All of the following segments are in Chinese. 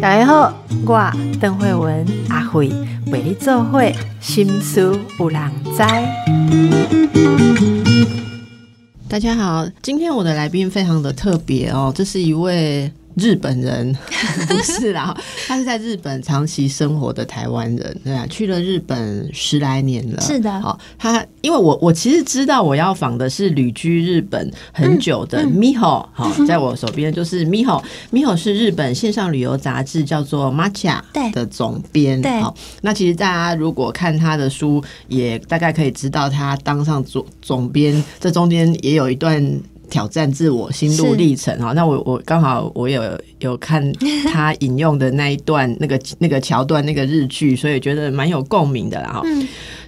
大家好，我邓慧文阿慧为你做会心思有人知。大家好，今天我的来宾非常的特别哦，这是一位。日本人 不是啦，他是在日本长期生活的台湾人，对啊，去了日本十来年了。是的，好，他因为我我其实知道我要访的是旅居日本很久的 Miho，好，在我手边就是 Miho，Miho 是日本线上旅游杂志叫做 Matcha 的总编。好，那其实大家如果看他的书，也大概可以知道他当上总总编，这中间也有一段。挑战自我心路历程啊，那我我刚好我有有看 他引用的那一段那个那个桥段那个日剧，所以觉得蛮有共鸣的啦哈。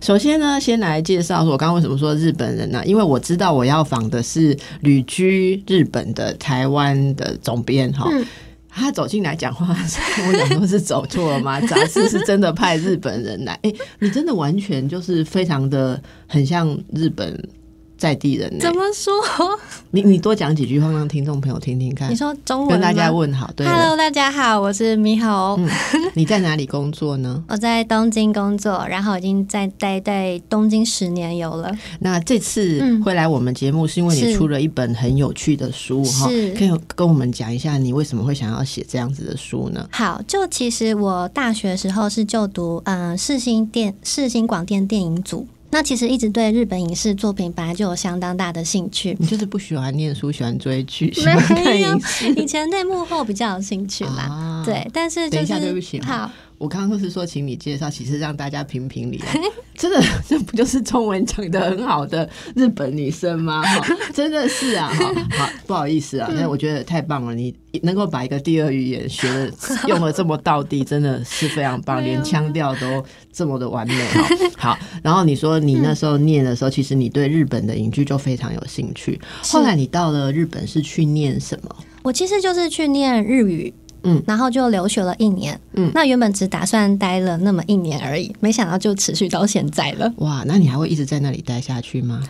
首先呢，先来介绍说，我刚刚为什么说日本人呢？因为我知道我要访的是旅居日本的台湾的总编哈，他走进来讲话，我讲说是走错了吗？杂志是真的派日本人来？哎，你真的完全就是非常的很像日本。在地人怎么说？你你多讲几句话，让听众朋友听听看。你说中文，跟大家问好。对，Hello，大家好，我是米猴。你在哪里工作呢？我在东京工作，然后已经在待在东京十年有了。那这次会来我们节目，是因为你出了一本很有趣的书哈，可以跟我们讲一下你为什么会想要写这样子的书呢？好，就其实我大学时候是就读嗯世新电世新广电电影组。那其实一直对日本影视作品本来就有相当大的兴趣。你就是不喜欢念书，喜欢追剧，喜欢看影视。以前对幕后比较有兴趣啦。对，但是等一下，对不起，好。我刚刚是说，请你介绍，其实让大家评评理。真的，这不就是中文讲的很好的日本女生吗？真的是啊，好，不好意思啊，但我觉得太棒了，你能够把一个第二语言学的 用的这么到地，真的是非常棒，连腔调都这么的完美。好，然后你说你那时候念的时候，其实你对日本的影剧就非常有兴趣。后来你到了日本是去念什么？我其实就是去念日语。嗯，然后就留学了一年。嗯，那原本只打算待了那么一年而已，没想到就持续到现在了。哇，那你还会一直在那里待下去吗？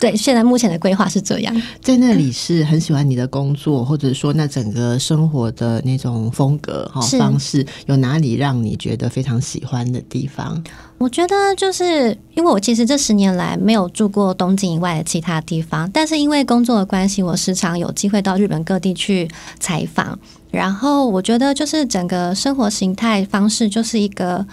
对，现在目前的规划是这样。在那里是很喜欢你的工作，或者说那整个生活的那种风格哈方式，有哪里让你觉得非常喜欢的地方？我觉得就是因为我其实这十年来没有住过东京以外的其他地方，但是因为工作的关系，我时常有机会到日本各地去采访。然后我觉得就是整个生活形态方式就是一个。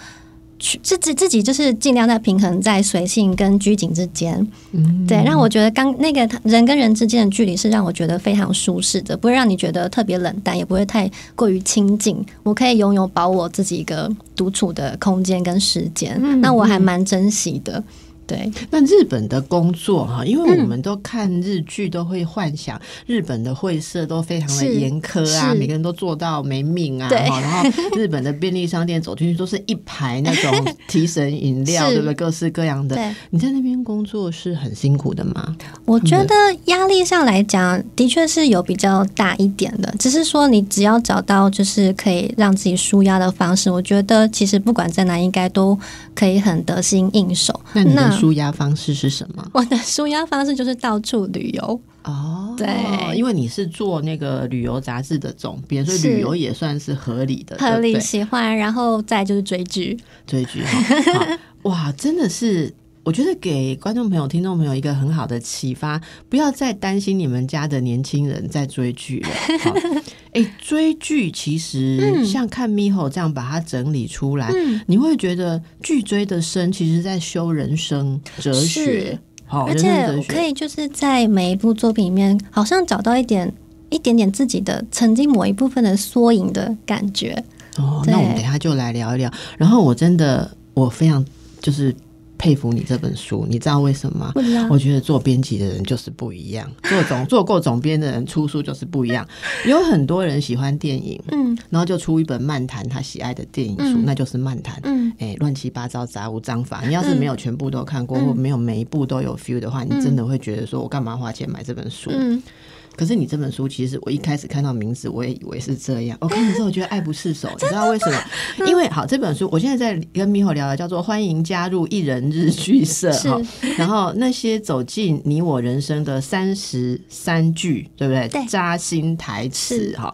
去自己自己就是尽量在平衡在随性跟拘谨之间，嗯对，让我觉得刚那个人跟人之间的距离是让我觉得非常舒适的，不会让你觉得特别冷淡，也不会太过于亲近。我可以拥有保我自己一个独处的空间跟时间，那我还蛮珍惜的。对，那日本的工作哈，因为我们都看日剧，都会幻想日本的会社都非常的严苛啊，每个人都做到没命啊，然后日本的便利商店走进去都是一排那种 提神饮料，对不对？各式各样的。你在那边工作是很辛苦的吗？我觉得压力上来讲，的确是有比较大一点的。只是说，你只要找到就是可以让自己舒压的方式，我觉得其实不管在哪，应该都可以很得心应手。那舒压方式是什么？我的舒压方式就是到处旅游哦。对，因为你是做那个旅游杂志的总编，所以旅游也算是合理的。合理喜欢，然后再就是追剧，追剧。哇，真的是，我觉得给观众朋友、听众朋友一个很好的启发，不要再担心你们家的年轻人在追剧了。哎，追剧其实像看咪吼这样把它整理出来，你会觉得剧追的深，其实在修人生哲学。好，而且可以就是在每一部作品里面，好像找到一点一点点自己的曾经某一部分的缩影的感觉。哦，那我们等下就来聊一聊。然后我真的，我非常就是。佩服你这本书，你知道为什么吗？我觉得做编辑的人就是不一样，做总 做过总编的人出书就是不一样。有很多人喜欢电影，嗯，然后就出一本漫谈他喜爱的电影书，那就是漫谈，嗯，哎，乱七八糟杂无章法。你要是没有全部都看过，或没有每一部都有 feel 的话，你真的会觉得说我干嘛花钱买这本书？可是你这本书，其实我一开始看到名字，我也以为是这样。我看了之后觉得爱不释手，你知道为什么？因为好，这本书我现在在跟米吼聊的叫做“欢迎加入一人日剧社”哈。然后那些走进你我人生的三十三句，对不对？对，扎心台词哈。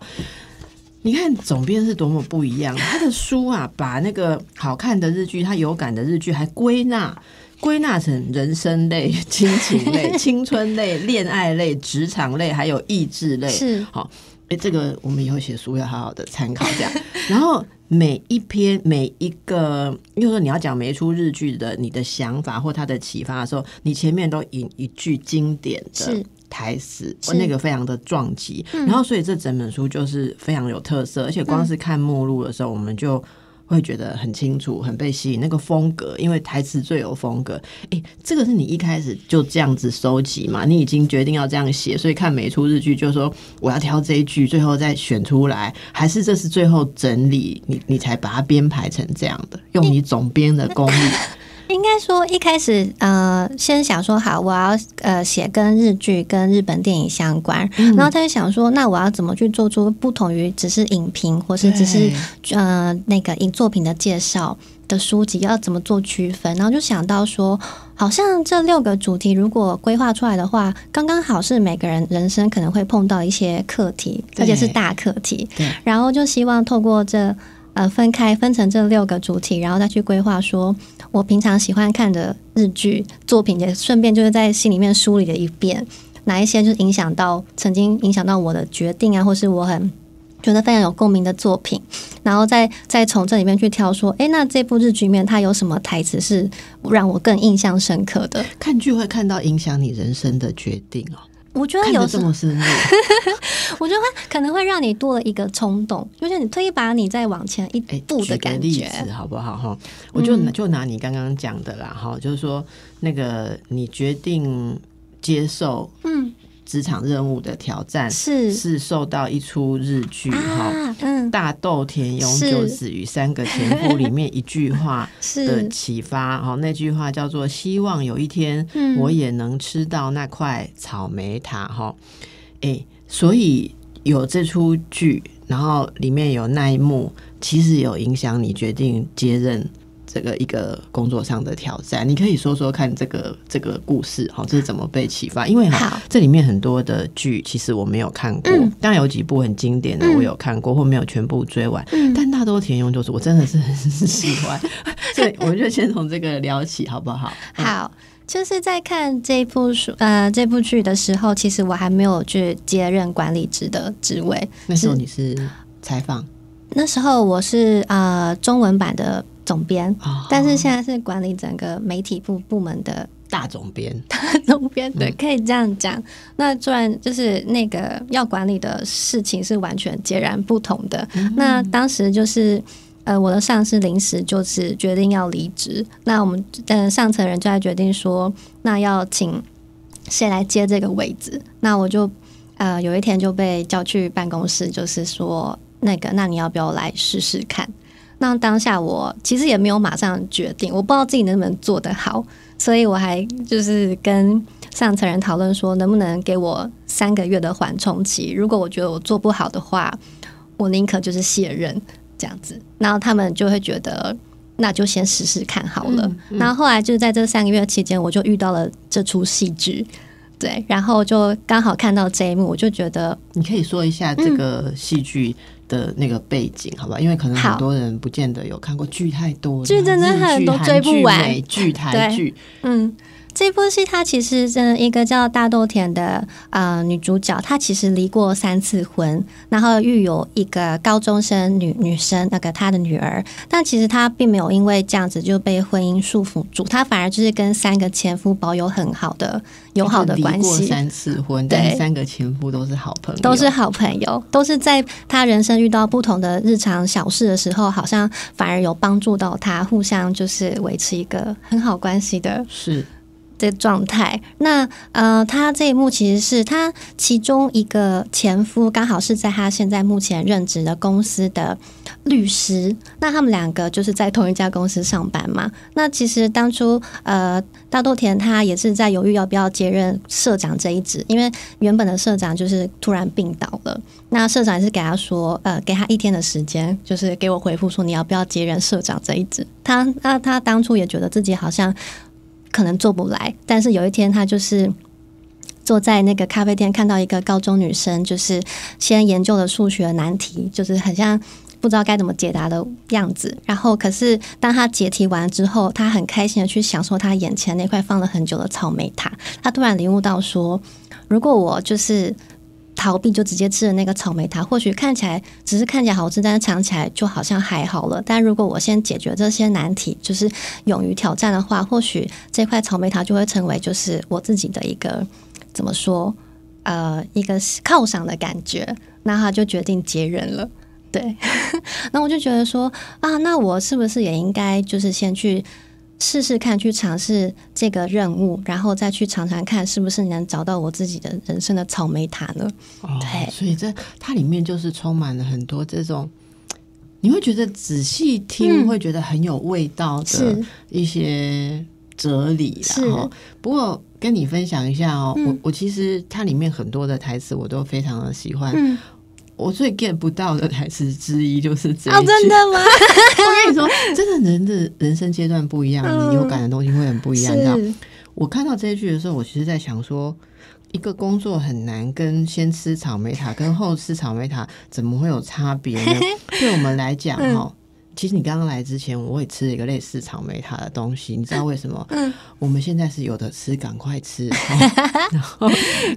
你看总编是多么不一样，他的书啊，把那个好看的日剧、他有感的日剧，还归纳归纳成人生类、亲情类、青春类、恋爱类、职场类，还有意志类。是好，哎，这个我们以后写书要好好的参考这样。然后每一篇每一个，比如说你要讲每一出日剧的你的想法或他的启发的时候，你前面都引一句经典的。台词，那个非常的撞击，然后所以这整本书就是非常有特色，而且光是看目录的时候，我们就会觉得很清楚，很被吸引那个风格，因为台词最有风格。诶，这个是你一开始就这样子收集嘛？你已经决定要这样写，所以看每出日剧就说我要挑这一句，最后再选出来，还是这是最后整理你你才把它编排成这样的，用你总编的功力。应该说一开始，呃，先想说好，我要呃写跟日剧、跟日本电影相关，然后他就想说，那我要怎么去做出不同于只是影评，或是只是呃那个影作品的介绍的书籍，要怎么做区分？然后就想到说，好像这六个主题如果规划出来的话，刚刚好是每个人人生可能会碰到一些课题，而且是大课题。然后就希望透过这。呃，分开分成这六个主题，然后再去规划。说我平常喜欢看的日剧作品，也顺便就是在心里面梳理了一遍，哪一些就是影响到曾经影响到我的决定啊，或是我很觉得非常有共鸣的作品，然后再再从这里面去挑说，哎，那这部日剧里面它有什么台词是让我更印象深刻的？看剧会看到影响你人生的决定哦。我觉得有这么深入，我觉得可能会让你多了一个冲动，就是你推一把你再往前一步的感觉，好不好？哈，我就就拿你刚刚讲的啦，哈，就是说那个你决定接受，嗯。职场任务的挑战是。是受到一出日剧哈，嗯，大豆田永久子与三个前夫里面一句话 的启发哈，那句话叫做希望有一天我也能吃到那块草莓塔哈，哎，所以有这出剧，然后里面有那一幕，其实有影响你决定接任。这个一个工作上的挑战，你可以说说看这个这个故事哈，这是怎么被启发？因为哈，这里面很多的剧其实我没有看过，当然有几部很经典的我有看过，或没有全部追完，但大多田庸就是我真的是很喜欢，所以我就先从这个聊起好不好？好，就是在看这部书呃这部剧的时候，其实我还没有去接任管理职的职位，那时候你是采访，那时候我是呃中文版的。总编，但是现在是管理整个媒体部部门的大总编，大总编对，可以这样讲。那突然就是那个要管理的事情是完全截然不同的。那当时就是呃，我的上司临时就是决定要离职，那我们嗯上层人就在决定说，那要请谁来接这个位置？那我就呃有一天就被叫去办公室，就是说那个，那你要不要来试试看？那当下我其实也没有马上决定，我不知道自己能不能做得好，所以我还就是跟上层人讨论说，能不能给我三个月的缓冲期？如果我觉得我做不好的话，我宁可就是卸任这样子。然后他们就会觉得，那就先试试看好了。然后后来就是在这三个月期间，我就遇到了这出戏剧，对，然后就刚好看到这一幕，我就觉得你可以说一下这个戏剧。的那个背景，好吧，因为可能很多人不见得有看过剧太多，剧真的很多追不完，美剧、台剧，嗯。这部戏它其实真的一个叫大豆田的呃女主角，她其实离过三次婚，然后育有一个高中生女女生，那个她的女儿。但其实她并没有因为这样子就被婚姻束缚住，她反而就是跟三个前夫保有很好的友好的关系。三次婚，但三个前夫都是好朋友，都是好朋友，都是在她人生遇到不同的日常小事的时候，好像反而有帮助到她，互相就是维持一个很好关系的。是。的状态。那呃，他这一幕其实是他其中一个前夫，刚好是在他现在目前任职的公司的律师。那他们两个就是在同一家公司上班嘛。那其实当初呃，大豆田他也是在犹豫要不要接任社长这一职，因为原本的社长就是突然病倒了。那社长也是给他说，呃，给他一天的时间，就是给我回复说你要不要接任社长这一职。他那他当初也觉得自己好像。可能做不来，但是有一天他就是坐在那个咖啡店，看到一个高中女生，就是先研究了数学难题，就是很像不知道该怎么解答的样子。然后，可是当他解题完之后，他很开心的去享受他眼前那块放了很久的草莓塔。他突然领悟到说，如果我就是。逃避就直接吃了那个草莓塔，或许看起来只是看起来好吃，但是尝起来就好像还好了。但如果我先解决这些难题，就是勇于挑战的话，或许这块草莓塔就会成为就是我自己的一个怎么说呃一个犒赏的感觉。那他就决定接人了。对，那我就觉得说啊，那我是不是也应该就是先去。试试看，去尝试这个任务，然后再去尝尝看，是不是能找到我自己的人生的草莓塔呢？对，所以这它里面就是充满了很多这种，你会觉得仔细听会觉得很有味道的一些哲理。然后，不过跟你分享一下哦，我我其实它里面很多的台词我都非常的喜欢。我最 get 不到的台词之一就是这哦，真的吗？我跟你说，真的人的人生阶段不一样，你有感的东西会很不一样，我看到这一句的时候，我其实在想说，一个工作很难，跟先吃草莓塔跟后吃草莓塔怎么会有差别呢？对我们来讲，哈。其实你刚刚来之前，我也吃了一个类似草莓塔的东西，你知道为什么？嗯，我们现在是有的吃，赶快吃，然后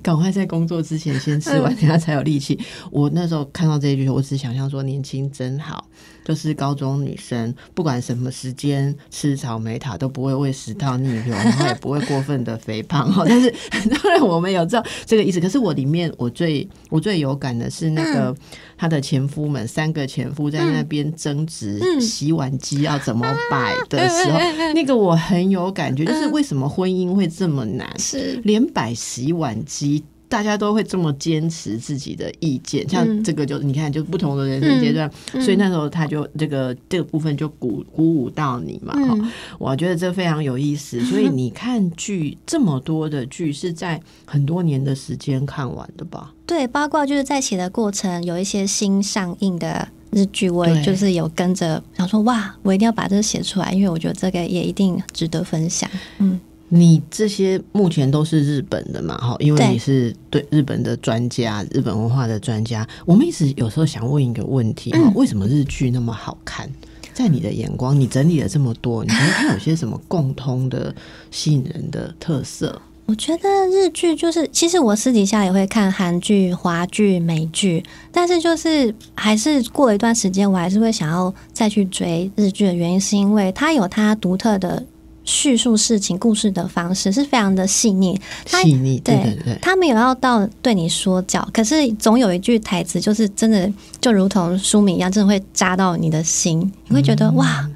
赶快在工作之前先吃完，等下才有力气。我那时候看到这一句，我只想象说年轻真好。就是高中女生，不管什么时间吃草莓塔都不会胃食道逆流，然后也不会过分的肥胖哈。但是 当然我们有知道这个意思，可是我里面我最我最有感的是那个他的前夫们三个前夫在那边争执洗碗机要怎么摆的时候，那个我很有感觉，就是为什么婚姻会这么难，是连摆洗碗机。大家都会这么坚持自己的意见，像这个就你看，就不同的人生阶段，所以那时候他就这个这个部分就鼓鼓舞到你嘛。哈，我觉得这非常有意思。所以你看剧这么多的剧是在很多年的时间看完的吧？对，八卦就是在写的过程，有一些新上映的日剧，我也就是有跟着想说，哇，我一定要把这个写出来，因为我觉得这个也一定值得分享。嗯。你这些目前都是日本的嘛？哈，因为你是对日本的专家，日本文化的专家。我们一直有时候想问一个问题：哈，为什么日剧那么好看？在你的眼光，你整理了这么多，你觉得它有些什么共通的吸引人的特色？我觉得日剧就是，其实我私底下也会看韩剧、华剧、美剧，但是就是还是过了一段时间，我还是会想要再去追日剧的原因，是因为它有它独特的。叙述事情故事的方式是非常的细腻，细腻对对对，他没有要到对你说教，可是总有一句台词，就是真的就如同书名一样，真的会扎到你的心，你会觉得哇，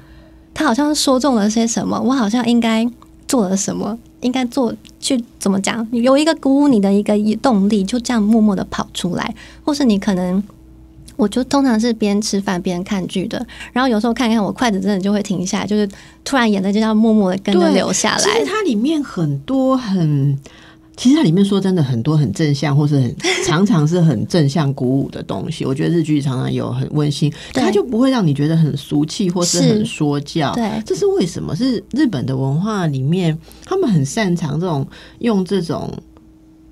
他好像说中了些什么，我好像应该做了什么，应该做去怎么讲，有一个鼓舞你的一个动力，就这样默默的跑出来，或是你可能。我就通常是边吃饭边看剧的，然后有时候看一看，我筷子真的就会停下来，就是突然眼泪就要默默的跟着流下来。其实它里面很多很，其实它里面说真的很多很正向，或是很常常是很正向鼓舞的东西。我觉得日剧常常有很温馨，它就不会让你觉得很俗气或是很说教。对，这是为什么？是日本的文化里面，他们很擅长这种用这种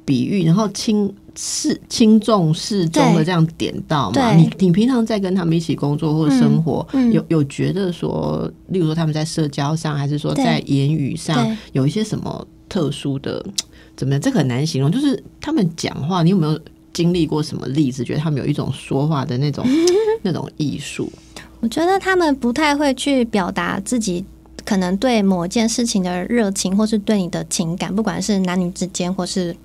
比喻，然后轻。是轻重适中的这样点到嘛？你你平常在跟他们一起工作或者生活，有有觉得说，例如说他们在社交上，还是说在言语上有一些什么特殊的？怎么样？这很难形容。就是他们讲话，你有没有经历过什么例子？觉得他们有一种说话的那种 那种艺术？我觉得他们不太会去表达自己可能对某件事情的热情，或是对你的情感，不管是男女之间，或是。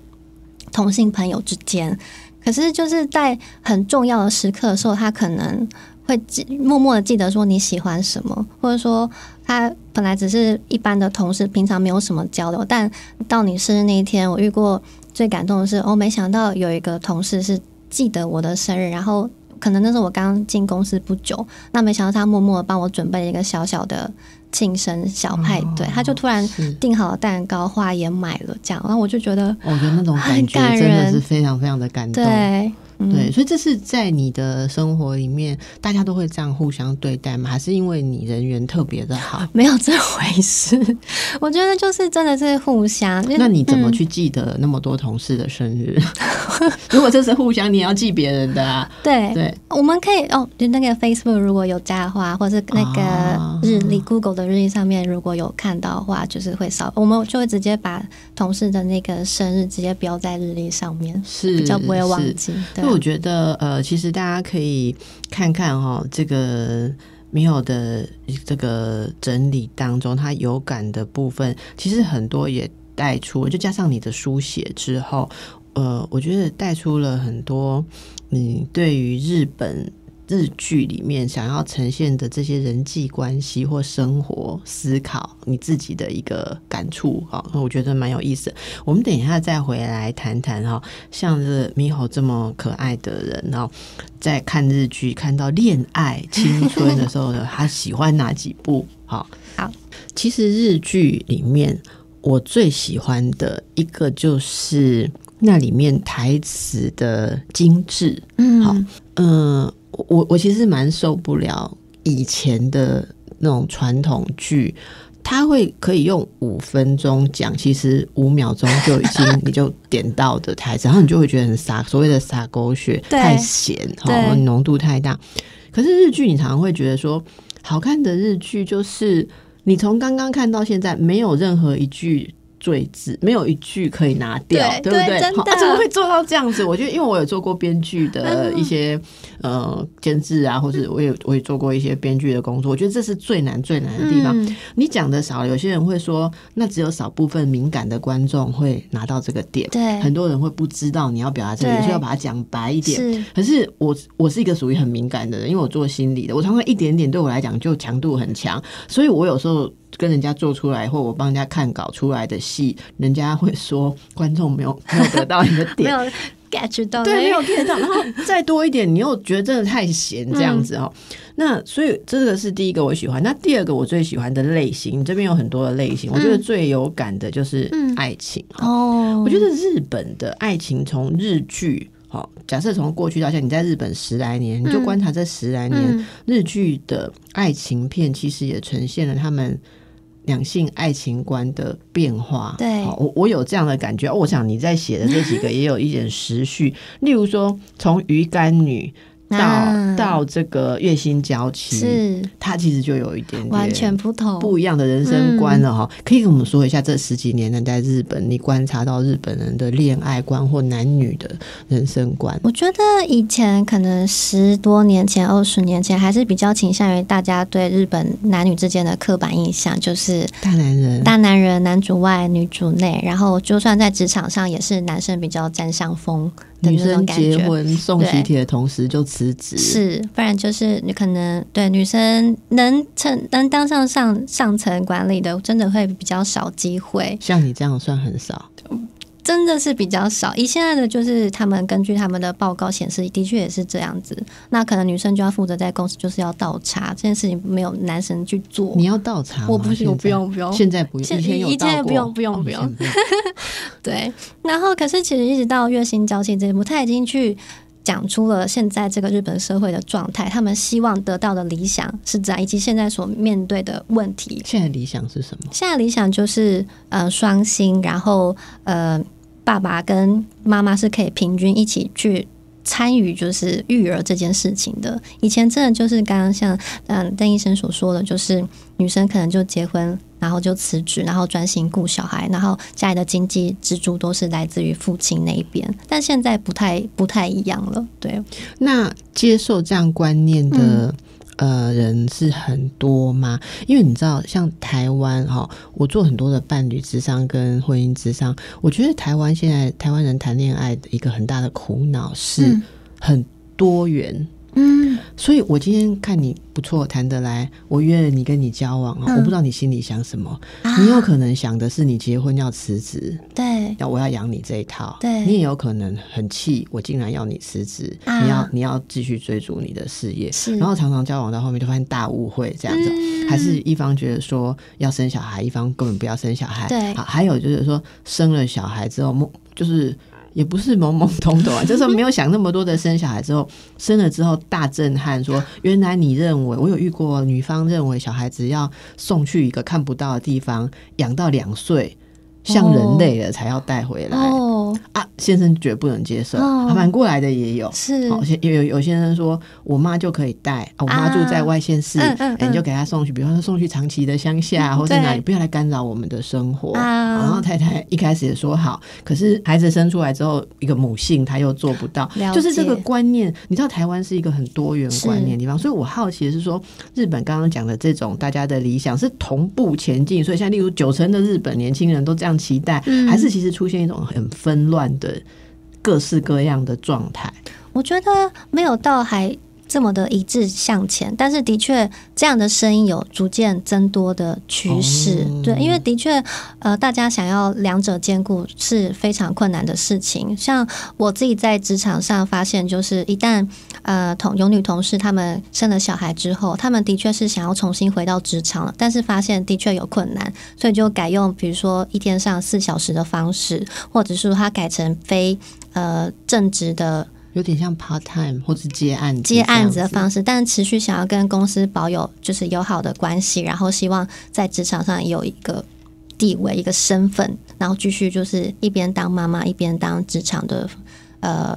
同性朋友之间，可是就是在很重要的时刻的时候，他可能会默默的记得说你喜欢什么，或者说他本来只是一般的同事，平常没有什么交流，但到你生日那一天，我遇过最感动的是，哦，没想到有一个同事是记得我的生日，然后可能那是我刚进公司不久，那没想到他默默的帮我准备了一个小小的庆生小派对，他就突然订好了蛋糕，花也买了，这样，然后我就觉得，我觉得那种感觉真的是非常非常的感动，对。对，所以这是在你的生活里面，大家都会这样互相对待吗？还是因为你人缘特别的好？没有这回事，我觉得就是真的是互相。那你怎么去记得那么多同事的生日？如果这是互相，你也要记别人的啊？对对，我们可以哦，就那个 Facebook 如果有加的话，或是那个日历 Google 的日历上面如果有看到的话，就是会扫，我们就会直接把同事的那个生日直接标在日历上面，是比较不会忘记。对。我觉得，呃，其实大家可以看看哈，这个米友的这个整理当中，他有感的部分，其实很多也带出，就加上你的书写之后，呃，我觉得带出了很多你对于日本。日剧里面想要呈现的这些人际关系或生活思考，你自己的一个感触哈，我觉得蛮有意思。我们等一下再回来谈谈哈，像是猕猴这么可爱的人哈，在看日剧看到恋爱青春的时候，他喜欢哪几部？好，好，其实日剧里面我最喜欢的一个就是那里面台词的精致，嗯，好，嗯。我我其实蛮受不了以前的那种传统剧，他会可以用五分钟讲，其实五秒钟就已经 你就点到的台词，然后你就会觉得很傻，所谓的傻狗血，太咸，哈，浓度太大。可是日剧，你常常会觉得说，好看的日剧就是你从刚刚看到现在，没有任何一句。罪字没有一句可以拿掉，对不对？真的怎么会做到这样子？我觉得，因为我有做过编剧的一些呃监制啊，或者我也我也做过一些编剧的工作。我觉得这是最难最难的地方。你讲的少，有些人会说，那只有少部分敏感的观众会拿到这个点。对，很多人会不知道你要表达这个，所以要把它讲白一点。可是我我是一个属于很敏感的人，因为我做心理的，我常常一点点对我来讲就强度很强，所以我有时候。跟人家做出来，或我帮人家看稿出来的戏，人家会说观众没有没有得到你的点，没有 get 到，对，没有 get 到，然后再多一点，你又觉得真的太闲这样子哈。那所以这个是第一个我喜欢。那第二个我最喜欢的类型，这边有很多的类型，我觉得最有感的就是爱情哦。我觉得日本的爱情从日剧。好，假设从过去到现在，你在日本十来年，你就观察这十来年日剧的爱情片，其实也呈现了他们两性爱情观的变化。对，我我有这样的感觉。我想你在写的这几个也有一点时序，例如说从鱼干女。到到这个月薪交期，是他其实就有一点点完全不同不一样的人生观了哈。可以跟我们说一下这十几年呢，在日本你观察到日本人的恋爱观或男女的人生观？我觉得以前可能十多年前、二十年前还是比较倾向于大家对日本男女之间的刻板印象，就是大男人、大男人，男主外女主内，然后就算在职场上也是男生比较占上风。女生结婚送喜帖的同时就辞职，是不然就是你可能对女生能成能当上上上层管理的，真的会比较少机会。像你这样算很少。真的是比较少，以现在的就是他们根据他们的报告显示，的确也是这样子。那可能女生就要负责在公司就是要倒茶这件事情，没有男生去做。你要倒茶？我不行，我不用不用。现在不用，以前以前不用不用不用。对，然后可是其实一直到月薪交期这一步，他已经去讲出了现在这个日本社会的状态，他们希望得到的理想是怎样，以及现在所面对的问题。现在理想是什么？现在理想就是呃双薪，然后呃。爸爸跟妈妈是可以平均一起去参与，就是育儿这件事情的。以前真的就是刚刚像嗯邓医生所说的，就是女生可能就结婚，然后就辞职，然后专心顾小孩，然后家里的经济支柱都是来自于父亲那一边。但现在不太不太一样了，对。那接受这样观念的。呃，人是很多吗？因为你知道，像台湾哈，我做很多的伴侣智商跟婚姻智商，我觉得台湾现在台湾人谈恋爱的一个很大的苦恼是很多元。嗯，所以我今天看你不错，谈得来，我约了你跟你交往啊，我不知道你心里想什么，你有可能想的是你结婚要辞职，对，要我要养你这一套，对。你也有可能很气，我竟然要你辞职，你要你要继续追逐你的事业，然后常常交往到后面就发现大误会这样子，还是一方觉得说要生小孩，一方根本不要生小孩，对，好，还有就是说生了小孩之后，就是。也不是懵懵懂懂啊，就是没有想那么多的生小孩之后，生了之后大震撼，说原来你认为我有遇过女方认为小孩子要送去一个看不到的地方养到两岁。像人类了才要带回来啊！先生绝不能接受，反过来的也有。是好，有有有先生说，我妈就可以带，我妈住在外县市，你就给她送去，比方说送去长期的乡下，或在哪里，不要来干扰我们的生活。然后太太一开始也说好，可是孩子生出来之后，一个母性她又做不到，就是这个观念。你知道台湾是一个很多元观念的地方，所以我好奇的是说，日本刚刚讲的这种大家的理想是同步前进，所以像例如九成的日本年轻人都这样。期待还是其实出现一种很乱的各式各样的状态。我觉得没有到还。这么的一致向前，但是的确这样的声音有逐渐增多的趋势。对，因为的确，呃，大家想要两者兼顾是非常困难的事情。像我自己在职场上发现，就是一旦呃同有女同事她们生了小孩之后，她们的确是想要重新回到职场了，但是发现的确有困难，所以就改用比如说一天上四小时的方式，或者是她改成非呃正职的。有点像 part time 或是接案接案子的方式，但持续想要跟公司保有就是友好的关系，然后希望在职场上有一个地位、一个身份，然后继续就是一边当妈妈一边当职场的呃，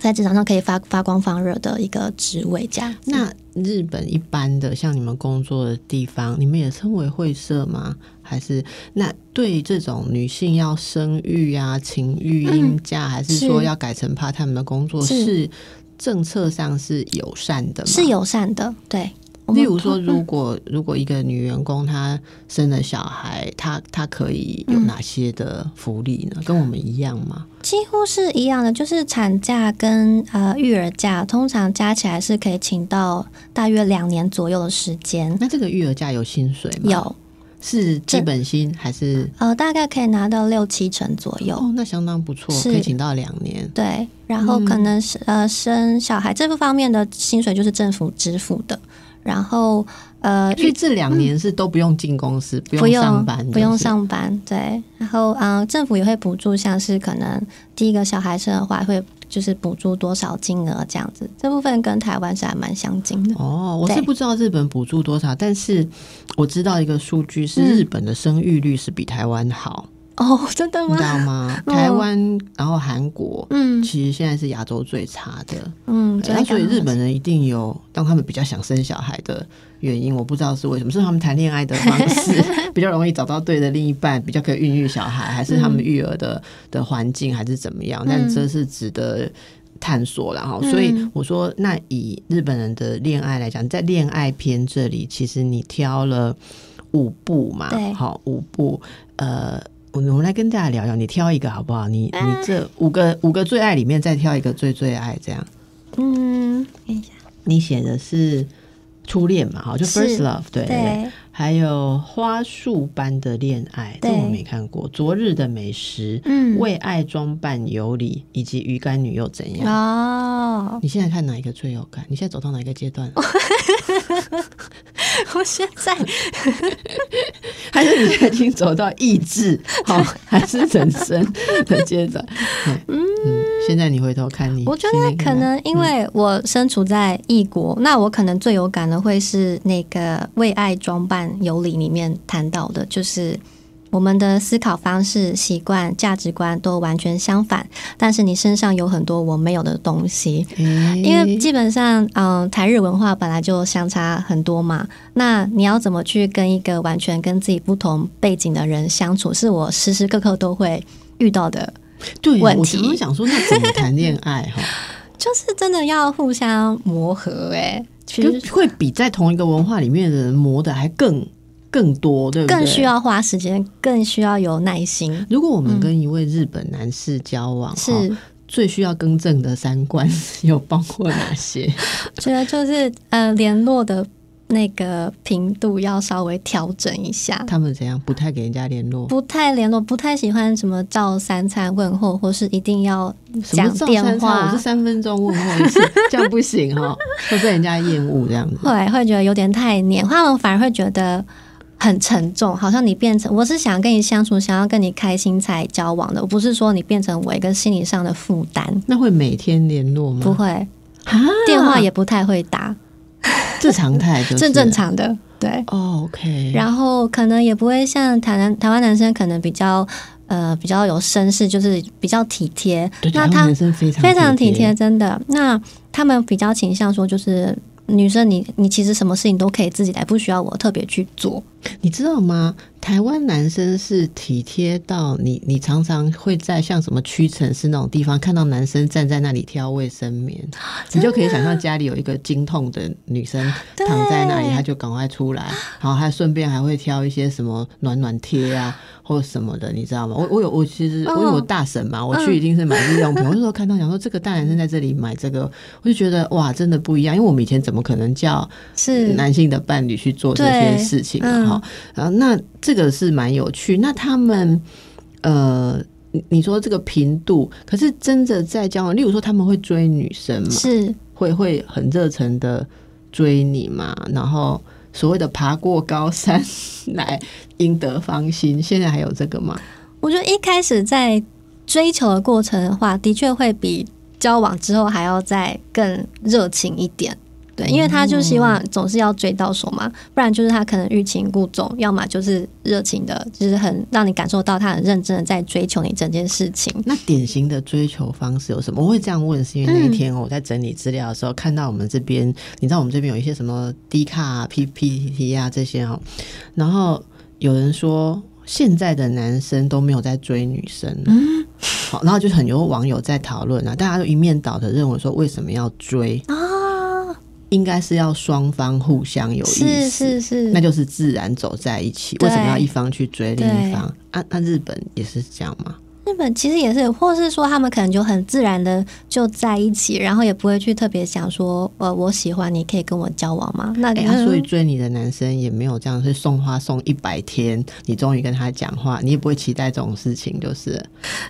在职场上可以发发光发热的一个职位这样。那日本一般的像你们工作的地方，你们也称为会社吗？还是那对这种女性要生育啊、请育婴假，还是说要改成 part time 的工作，是政策上是友善的？是友善的，对。例如说，如果如果一个女员工她生了小孩，她她可以有哪些的福利呢？跟我们一样吗？几乎是一样的，就是产假跟呃育儿假，通常加起来是可以请到大约两年左右的时间。那这个育儿假有薪水吗？有。是基本薪还是？呃，大概可以拿到六七成左右。哦，那相当不错，可以请到两年。对，然后可能是呃生小孩这个方面的薪水就是政府支付的。然后呃，所以这两年是都不用进公司，不用上班，不用上班。对，然后嗯，政府也会补助，像是可能第一个小孩生的话会。就是补助多少金额这样子，这部分跟台湾是还蛮相近的。哦，我是不知道日本补助多少，但是我知道一个数据是日本的生育率是比台湾好。哦，真的吗？你知道吗？台湾，然后韩国，嗯，其实现在是亚洲最差的。嗯，那所以日本人一定有让他们比较想生小孩的原因，我不知道是为什么，是他们谈恋爱的方式 比较容易找到对的另一半，比较可以孕育小孩，还是他们育儿的的环境，还是怎么样？但这是值得探索了哈。所以我说，那以日本人的恋爱来讲，在恋爱篇这里，其实你挑了五部嘛，好，五部，呃。我们来跟大家聊聊，你挑一个好不好？你你这五个五个最爱里面再挑一个最最爱，这样。嗯，看一下，你写的是初恋嘛？好，就 first love，对对。还有花束般的恋爱，这我没看过。昨日的美食，嗯，为爱装扮有礼，以及鱼干女又怎样？哦，你现在看哪一个最有感？你现在走到哪一个阶段？我现在 还是你已经走到意志，好，还是人生的阶段？嗯。现在你回头看你，我觉得可能因为我身处在异国，那我可能最有感的会是那个为爱装扮有理里面谈到的，就是我们的思考方式、习惯、价值观都完全相反，但是你身上有很多我没有的东西，因为基本上，嗯，台日文化本来就相差很多嘛，那你要怎么去跟一个完全跟自己不同背景的人相处，是我时时刻刻都会遇到的。对，我只是想说，那怎么谈恋爱哈？就是真的要互相磨合，哎，其实会比在同一个文化里面的人磨的还更更多，对不对？更需要花时间，更需要有耐心。如果我们跟一位日本男士交往，是最需要更正的三观 有包括哪些？觉得就是呃，联络的那个频度要稍微调整一下。他们怎样？不太给人家联络，不太联络，不太喜欢什么照三餐问候，或是一定要讲电话。我是三分钟问候一次，这样不行哈，会被人家厌恶这样子。会会觉得有点太黏，他们反而会觉得。很沉重，好像你变成我是想跟你相处，想要跟你开心才交往的，我不是说你变成我一个心理上的负担。那会每天联络吗？不会，电话也不太会打，这常态正正常的，对。OK，然后可能也不会像台湾台湾男生可能比较呃比较有绅士，就是比较体贴。那他非常非常体贴，真的。那他们比较倾向说就是。女生，你你其实什么事情都可以自己来，不需要我特别去做。你知道吗？台湾男生是体贴到你，你常常会在像什么屈臣氏那种地方看到男生站在那里挑卫生棉，你就可以想象家里有一个经痛的女生躺在那里，他就赶快出来，然后还顺便还会挑一些什么暖暖贴啊。或什么的，你知道吗？我我有我其实我有大婶嘛，我去一定是买日用品。我就说看到讲说这个大男生在这里买这个，我就觉得哇，真的不一样。因为我们以前怎么可能叫是男性的伴侣去做这些事情哈？然后那这个是蛮有趣。那他们呃，你说这个频度，可是真的在交往，例如说他们会追女生嘛？是会会很热诚的追你嘛？然后。所谓的爬过高山 来赢得芳心，现在还有这个吗？我觉得一开始在追求的过程的话，的确会比交往之后还要再更热情一点。对，因为他就希望总是要追到手嘛，不然就是他可能欲擒故纵，要么就是热情的，就是很让你感受到他很认真的在追求你整件事情。那典型的追求方式有什么？我会这样问，是因为那一天我在整理资料的时候，看到我们这边，你知道我们这边有一些什么 D 卡、啊 P P T 啊这些哦，然后有人说现在的男生都没有在追女生，嗯，好，然后就很多网友在讨论啊，大家都一面倒的认为说为什么要追啊？应该是要双方互相有意思，是是是，那就是自然走在一起。为什么要一方去追另一方？啊，那日本也是这样吗？日本其实也是，或是说他们可能就很自然的就在一起，然后也不会去特别想说，呃，我喜欢你，可以跟我交往吗？那所以追你的男生也没有这样，是送花送一百天，你终于跟他讲话，你也不会期待这种事情，就是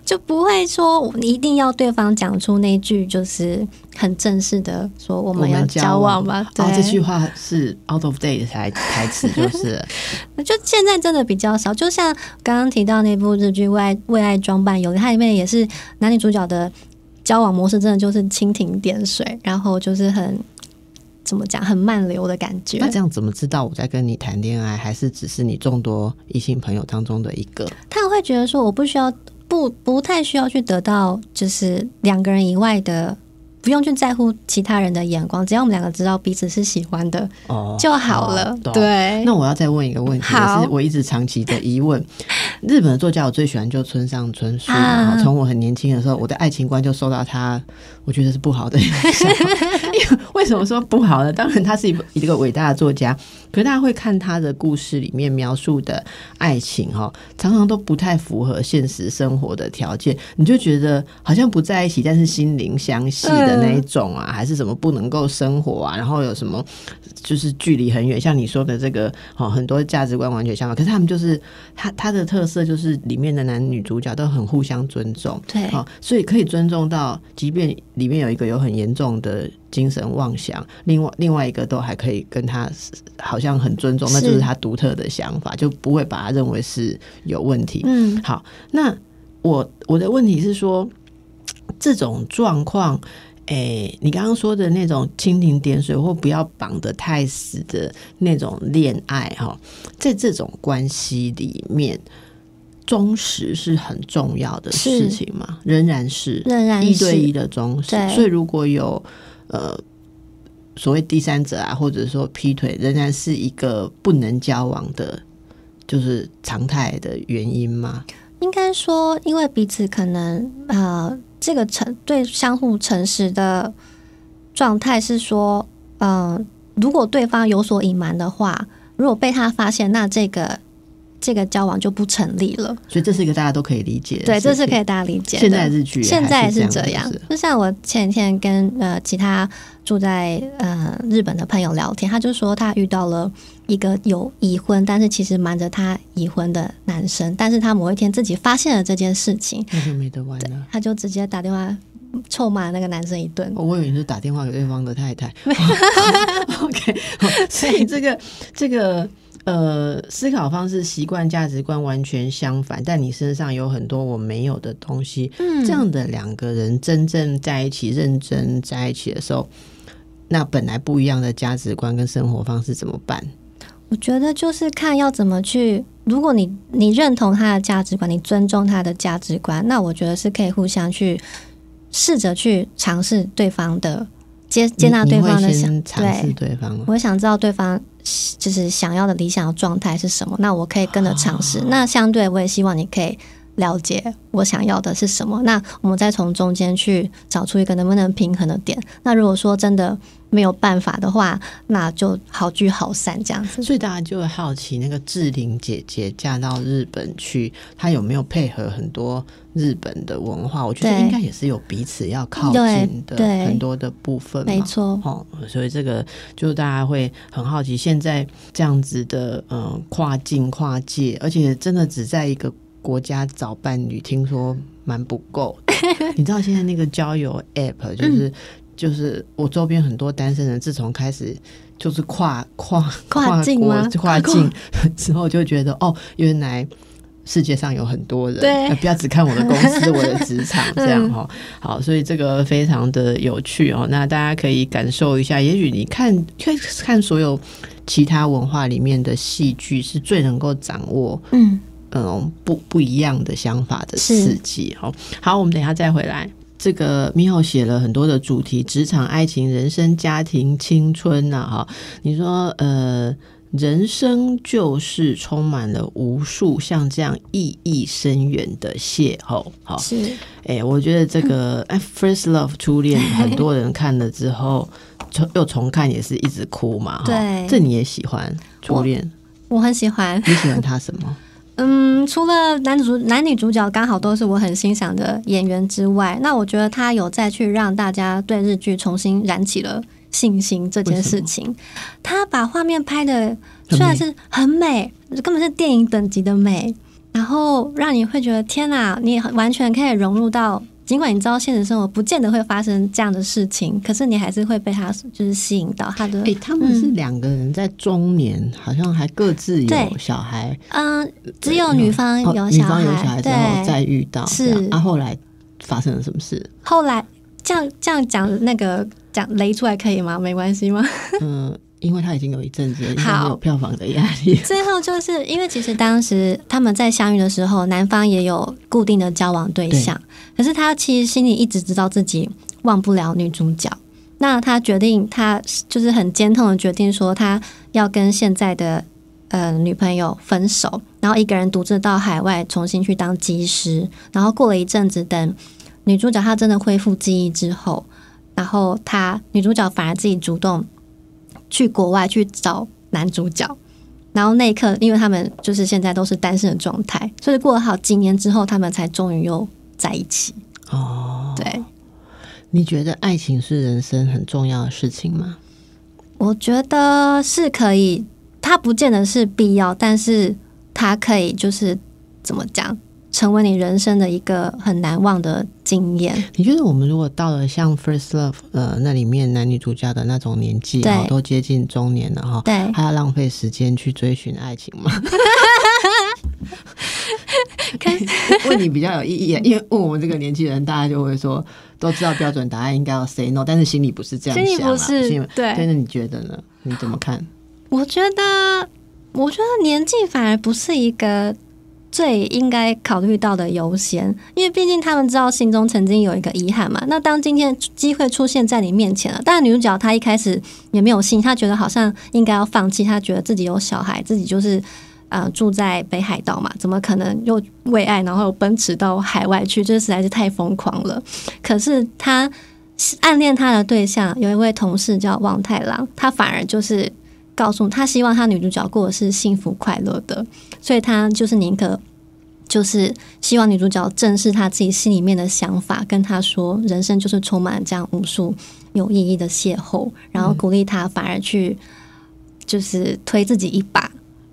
就不会说你一定要对方讲出那句就是很正式的说我们要交往吗？对，这句话是 out of date 台台词，就是 就现在真的比较少，就像刚刚提到那部日剧《为爱为爱装扮》。有它里面也是男女主角的交往模式，真的就是蜻蜓点水，然后就是很怎么讲，很慢流的感觉。那这样怎么知道我在跟你谈恋爱，还是只是你众多异性朋友当中的一个？他会觉得说，我不需要，不不太需要去得到，就是两个人以外的。不用去在乎其他人的眼光，只要我们两个知道彼此是喜欢的哦就好了。对，那我要再问一个问题，也是我一直长期的疑问。日本的作家我最喜欢就村上春树，从我很年轻的时候，我的爱情观就受到他，我觉得是不好的影响。为什么说不好呢？当然他是一一个伟大的作家，可是大家会看他的故事里面描述的爱情哈，常常都不太符合现实生活的条件，你就觉得好像不在一起，但是心灵相系。的那一种啊，还是什么不能够生活啊？然后有什么就是距离很远，像你说的这个哦，很多价值观完全相反。可是他们就是他他的特色就是里面的男女主角都很互相尊重，对，好，所以可以尊重到，即便里面有一个有很严重的精神妄想，另外另外一个都还可以跟他好像很尊重，那就是他独特的想法，就不会把他认为是有问题。嗯，好，那我我的问题是说这种状况。哎，你刚刚说的那种蜻蜓点水或不要绑得太死的那种恋爱哈，在这种关系里面，忠实是很重要的事情嘛？仍然是，仍然一对一的忠实。所以如果有呃所谓第三者啊，或者说劈腿，仍然是一个不能交往的，就是常态的原因吗？应该说，因为彼此可能呃。这个诚对相互诚实的状态是说，嗯，如果对方有所隐瞒的话，如果被他发现，那这个这个交往就不成立了。所以这是一个大家都可以理解，对，这是可以大家理解。现在日剧现在是这样，就像我前几天跟呃其他住在呃日本的朋友聊天，他就说他遇到了一个有已婚，但是其实瞒着他已婚的男生，但是他某一天自己发现了这件事情，那就没得玩了，他就直接打电话。臭骂那个男生一顿，我以为是打电话给对方的太太。OK，所以这个这个呃思考方式、习惯、价值观完全相反，但你身上有很多我没有的东西。嗯，这样的两个人真正在一起、认真在一起的时候，那本来不一样的价值观跟生活方式怎么办？我觉得就是看要怎么去。如果你你认同他的价值观，你尊重他的价值观，那我觉得是可以互相去。试着去尝试对方的接接纳对方的想对对方，我想知道对方就是想要的理想的状态是什么，那我可以跟着尝试。那相对我也希望你可以了解我想要的是什么，那我们再从中间去找出一个能不能平衡的点。那如果说真的。没有办法的话，那就好聚好散这样子。所以大家就会好奇，那个志玲姐姐嫁到日本去，她有没有配合很多日本的文化？我觉得应该也是有彼此要靠近的很多的部分。没错，哦，所以这个就大家会很好奇，现在这样子的嗯跨境跨界，而且真的只在一个国家找伴侣，听说蛮不够。你知道现在那个交友 App 就是。就是我周边很多单身人，自从开始就是跨跨跨境跨境 之后，就觉得哦，原来世界上有很多人，对，不要只看我的公司、我的职场 这样哈。好，所以这个非常的有趣哦。那大家可以感受一下，也许你看看看所有其他文化里面的戏剧，是最能够掌握嗯嗯不不一样的想法的刺激。好，好，我们等一下再回来。这个米浩写了很多的主题，职场、爱情、人生、家庭、青春呐，哈，你说，呃，人生就是充满了无数像这样意义深远的邂逅，哈，是，哎，我觉得这个《First Love》初恋，很多人看了之后重又重看，也是一直哭嘛，对，这你也喜欢初恋？我很喜欢，你喜欢他什么？嗯，除了男主男女主角刚好都是我很欣赏的演员之外，那我觉得他有再去让大家对日剧重新燃起了信心这件事情。他把画面拍的虽然是很美，根本是电影等级的美，然后让你会觉得天哪，你完全可以融入到。尽管你知道现实生活不见得会发生这样的事情，可是你还是会被他就是吸引到他的。哎，他们是两个人在中年，好像还各自有小孩。嗯，只有女方有女方有小孩之后再遇到。是啊，后来发生了什么事？后来这样这样讲那个讲雷出来可以吗？没关系吗？嗯。因为他已经有一阵子有票房的压力。最后就是因为其实当时他们在相遇的时候，男方也有固定的交往对象，可是他其实心里一直知道自己忘不了女主角。那他决定，他就是很坚痛的决定，说他要跟现在的呃女朋友分手，然后一个人独自到海外重新去当机师。然后过了一阵子，等女主角她真的恢复记忆之后，然后他女主角反而自己主动。去国外去找男主角，然后那一刻，因为他们就是现在都是单身的状态，所以过了好几年之后，他们才终于又在一起。哦，对，你觉得爱情是人生很重要的事情吗？我觉得是可以，它不见得是必要，但是它可以就是怎么讲？成为你人生的一个很难忘的经验。你觉得我们如果到了像《First Love》呃那里面男女主角的那种年纪，都接近中年了哈，对，还要浪费时间去追寻爱情吗？问你比较有意义，因为问我们这个年纪人，大家就会说都知道标准答案应该要 say no，但是心里不是这样想，心里不是对。那你觉得呢？你怎么看？我觉得，我觉得年纪反而不是一个。最应该考虑到的优先，因为毕竟他们知道心中曾经有一个遗憾嘛。那当今天机会出现在你面前了，但女主角她一开始也没有信，她觉得好像应该要放弃，她觉得自己有小孩，自己就是呃住在北海道嘛，怎么可能又为爱然后奔驰到海外去？这实在是太疯狂了。可是她暗恋她的对象有一位同事叫望太郎，他反而就是告诉他，希望他女主角过的是幸福快乐的，所以他就是宁可就是希望女主角正视他自己心里面的想法，跟他说人生就是充满这样无数有意义的邂逅，然后鼓励他反而去就是推自己一把。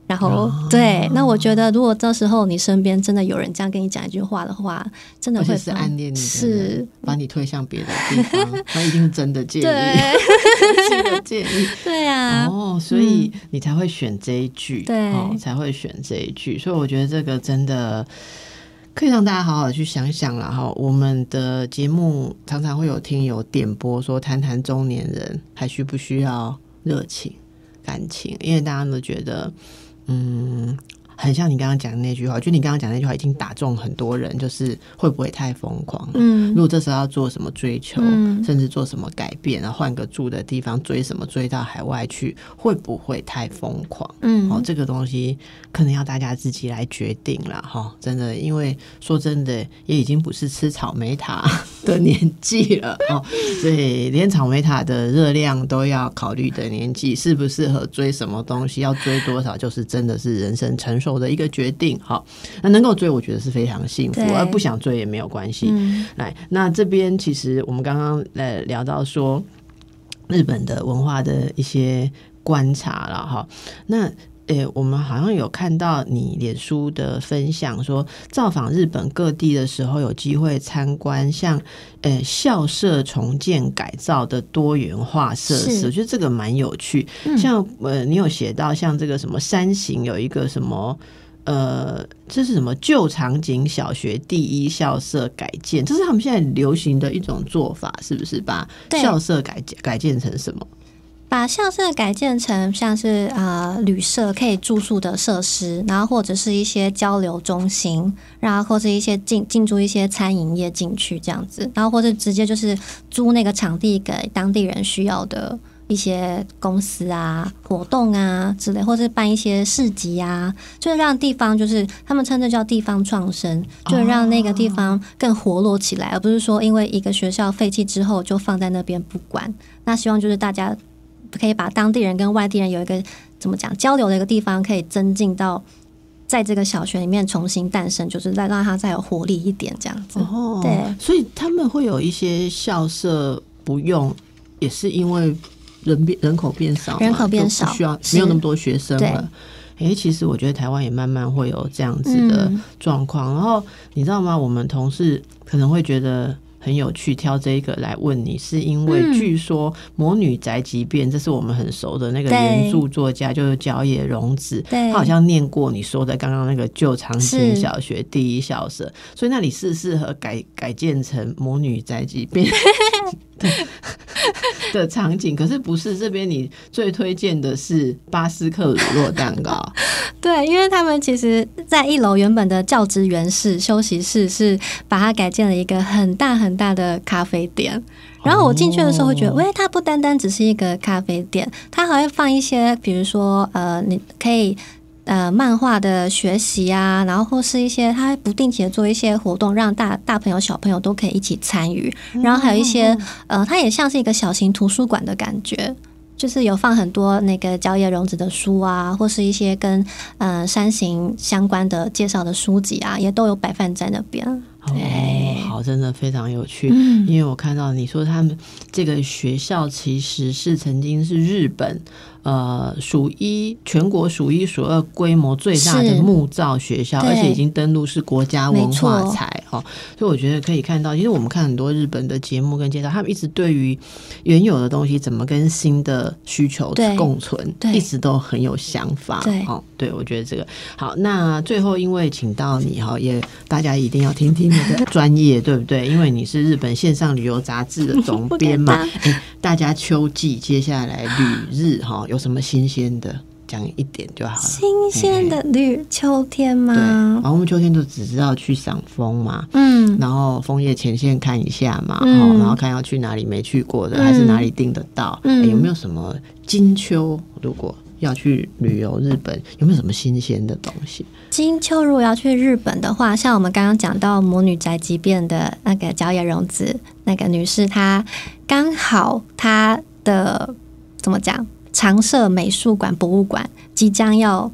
然后，对，那我觉得，如果到时候你身边真的有人这样跟你讲一句话的话，真的会是暗恋你，是。把你推向别的地方，那一定是 真的建议，真的建议，对呀，哦，所以你才会选这一句，对，才会选这一句，所以我觉得这个真的可以让大家好好去想想了哈。我们的节目常常会有听友点播说，谈谈中年人还需不需要热情感情，因为大家都觉得。嗯。很像你刚刚讲的那句话，就你刚刚讲那句话已经打中很多人，就是会不会太疯狂？嗯，如果这时候要做什么追求，甚至做什么改变，然后换个住的地方，追什么追到海外去，会不会太疯狂？嗯，哦，这个东西可能要大家自己来决定了哈。真的，因为说真的，也已经不是吃草莓塔 的年纪了哦，所以连草莓塔的热量都要考虑的年纪，适不适合追什么东西，要追多少，就是真的是人生成熟。手的一个决定，好，那能够追，我觉得是非常幸福；而不想追也没有关系。来，那这边其实我们刚刚呃聊到说日本的文化的一些观察了哈，那。诶，我们好像有看到你脸书的分享，说造访日本各地的时候，有机会参观像诶校舍重建改造的多元化设施，我觉得这个蛮有趣。像呃，你有写到像这个什么山形有一个什么呃，这是什么旧场景小学第一校舍改建，这是他们现在流行的一种做法，是不是？把校舍改改建成什么？把校舍改建成像是啊旅社可以住宿的设施，然后或者是一些交流中心，然后或者一些进进驻一些餐饮业进去这样子，然后或者直接就是租那个场地给当地人需要的一些公司啊活动啊之类，或者办一些市集啊，就是让地方就是他们称这叫地方创生，就是让那个地方更活络起来，而不是说因为一个学校废弃之后就放在那边不管。那希望就是大家。可以把当地人跟外地人有一个怎么讲交流的一个地方，可以增进到在这个小学里面重新诞生，就是再让它再有活力一点这样子。哦，对，所以他们会有一些校舍不用，也是因为人变人口变少，人口变少，需要没有那么多学生了。哎，其实我觉得台湾也慢慢会有这样子的状况。然后你知道吗？我们同事可能会觉得。很有趣，挑这个来问你，是因为据说《魔女宅急便》这是我们很熟的那个原著作家，就是角野荣子，他好像念过你说的刚刚那个旧长青小学第一校舍，所以那里是适合改改建成《魔女宅急便》的场景。可是不是这边你最推荐的是巴斯克乳酪蛋糕？对，因为他们其实在一楼原本的教职员室休息室是把它改建了一个很大很。大的咖啡店，然后我进去的时候会觉得，喂，它不单单只是一个咖啡店，它还会放一些，比如说，呃，你可以呃漫画的学习啊，然后或是一些，他不定期的做一些活动，让大大朋友小朋友都可以一起参与，然后还有一些，呃，它也像是一个小型图书馆的感觉。就是有放很多那个蕉叶荣子的书啊，或是一些跟呃山形相关的介绍的书籍啊，也都有摆放在那边。哦，好，真的非常有趣。因为我看到你说他们这个学校其实是曾经是日本。呃，数一全国数一数二规模最大的木造学校，而且已经登录是国家文化财哈，所以我觉得可以看到，其实我们看很多日本的节目跟介绍，他们一直对于原有的东西怎么跟新的需求共存，一直都很有想法。哦，对我觉得这个好。那最后，因为请到你哈，也大家一定要听听你的专业，对不对？因为你是日本线上旅游杂志的总编嘛。大家秋季接下来旅日哈，有什么新鲜的？讲一点就好了。新鲜的绿秋天吗？对，然后我们秋天就只知道去赏枫嘛，嗯，然后枫叶前线看一下嘛，嗯，然后看要去哪里没去过的，还是哪里订得到？嗯，有没有什么金秋？如果要去旅游日本，有没有什么新鲜的东西？金秋如果要去日本的话，像我们刚刚讲到魔女宅急便的那个角野荣子那个女士，她刚好她的怎么讲？常设美术馆博物馆即将要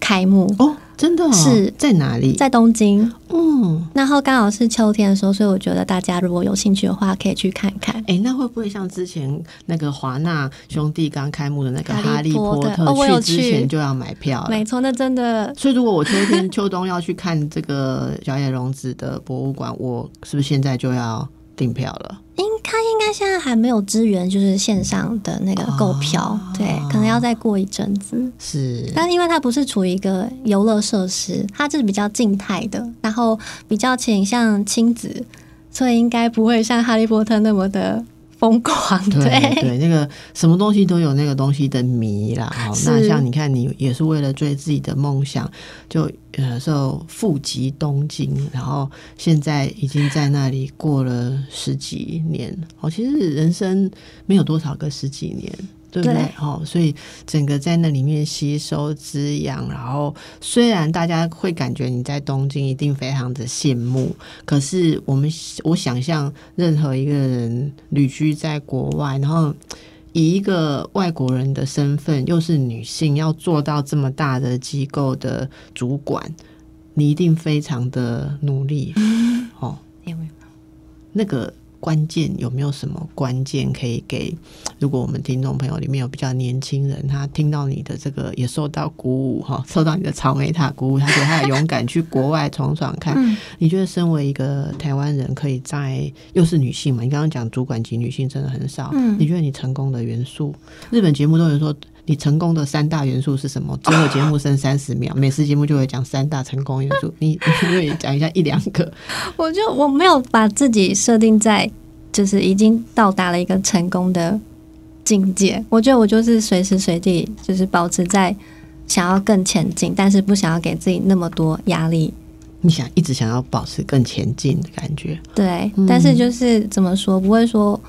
开幕哦。真的是在哪里？在东京。嗯，然后刚好是秋天的时候，所以我觉得大家如果有兴趣的话，可以去看看。哎，那会不会像之前那个华纳兄弟刚开幕的那个《哈利波特》？哦，去之前就要买票。没错，那真的。所以如果我秋天、秋冬要去看这个小野荣子的博物馆，我是不是现在就要订票了？应他应该现在还没有支援，就是线上的那个购票，对，可能要再过一阵子。是，但因为它不是处于一个游乐设施，它就是比较静态的，然后比较倾向亲子，所以应该不会像哈利波特那么的。疯狂，对对，那个什么东西都有那个东西的迷啦。哦，那像你看，你也是为了追自己的梦想，就有时候富集东京，然后现在已经在那里过了十几年。哦，其实人生没有多少个十几年。对不对？哦，所以整个在那里面吸收滋养，然后虽然大家会感觉你在东京一定非常的羡慕，可是我们我想象任何一个人旅居在国外，然后以一个外国人的身份，又是女性，要做到这么大的机构的主管，你一定非常的努力。哦，那个。关键有没有什么关键可以给？如果我们听众朋友里面有比较年轻人，他听到你的这个也受到鼓舞哈，受到你的草莓塔鼓舞，他觉得他勇敢去国外闯闯看。你觉得身为一个台湾人，可以在又是女性嘛？你刚刚讲主管级女性真的很少。嗯你觉得你成功的元素？日本节目都有说。你成功的三大元素是什么？最后节目剩三十秒，美食节目就会讲三大成功元素。你你可以讲一下一两个。我就我没有把自己设定在就是已经到达了一个成功的境界。我觉得我就是随时随地就是保持在想要更前进，但是不想要给自己那么多压力。你想一直想要保持更前进的感觉？对，但是就是怎么说，不会说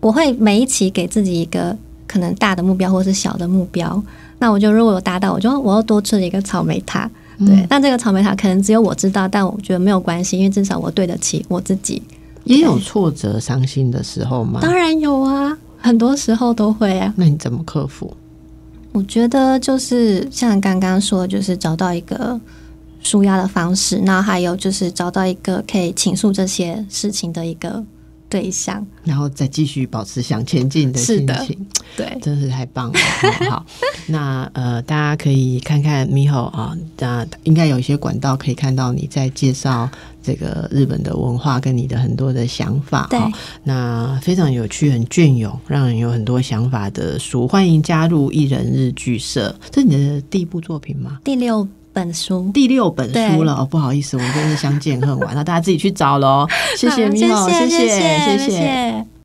我会每一期给自己一个。可能大的目标或是小的目标，那我就如果有达到，我就我又多吃了一个草莓塔。对，但这个草莓塔可能只有我知道，但我觉得没有关系，因为至少我对得起我自己。也有挫折、伤心的时候吗？当然有啊，很多时候都会啊。那你怎么克服？我觉得就是像刚刚说，就是找到一个舒压的方式，那还有就是找到一个可以倾诉这些事情的一个。对象，然后再继续保持想前进的心情，对，真是太棒了。好，那呃，大家可以看看 Miho 啊，那应该有一些管道可以看到你在介绍这个日本的文化跟你的很多的想法。对，那非常有趣、很隽永，让人有很多想法的书。欢迎加入一人日剧社，这是你的第一部作品吗？第六。本书第六本书了哦，不好意思，我们真是相见恨晚，那大家自己去找喽。谢谢米好，谢谢，谢谢。